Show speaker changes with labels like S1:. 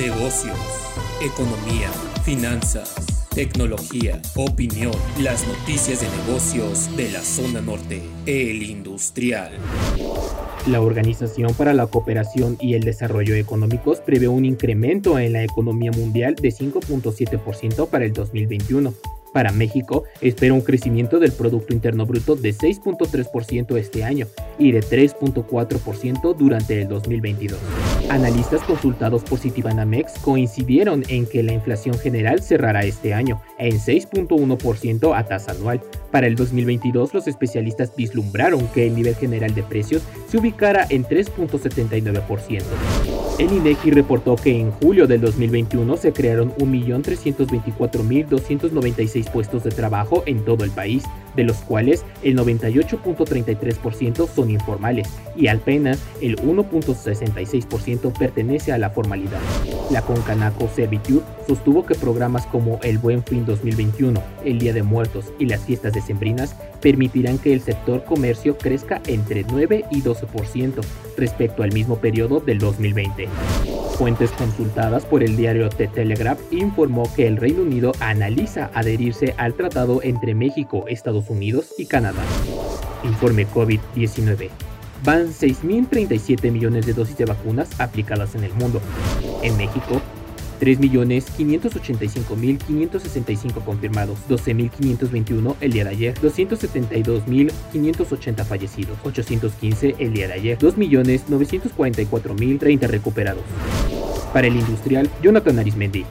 S1: negocios, economía, finanzas, tecnología, opinión, las noticias de negocios de la zona norte, el industrial.
S2: La Organización para la Cooperación y el Desarrollo Económicos prevé un incremento en la economía mundial de 5.7% para el 2021 para México, espera un crecimiento del Producto Interno Bruto de 6.3% este año y de 3.4% durante el 2022. Analistas consultados por Citibanamex coincidieron en que la inflación general cerrará este año en 6.1% a tasa anual. Para el 2022, los especialistas vislumbraron que el nivel general de precios se ubicara en 3.79%. El INEGI reportó que en julio del 2021 se crearon 1.324.296 puestos de trabajo en todo el país, de los cuales el 98.33% son informales y apenas el 1.66% pertenece a la formalidad. La Concanaco Servitude sostuvo que programas como el Buen Fin 2021, el Día de Muertos y las fiestas decembrinas permitirán que el sector comercio crezca entre 9 y 12% respecto al mismo periodo del 2020. Fuentes consultadas por el diario The Telegraph informó que el Reino Unido analiza adherirse al tratado entre México, Estados Unidos y Canadá. Informe COVID-19. Van 6.037 millones de dosis de vacunas aplicadas en el mundo. En México, 3.585.565 confirmados, 12.521 el día de ayer, 272.580 fallecidos, 815 el día de ayer, 2.944.030 recuperados. Para el industrial, Jonathan Arismendi,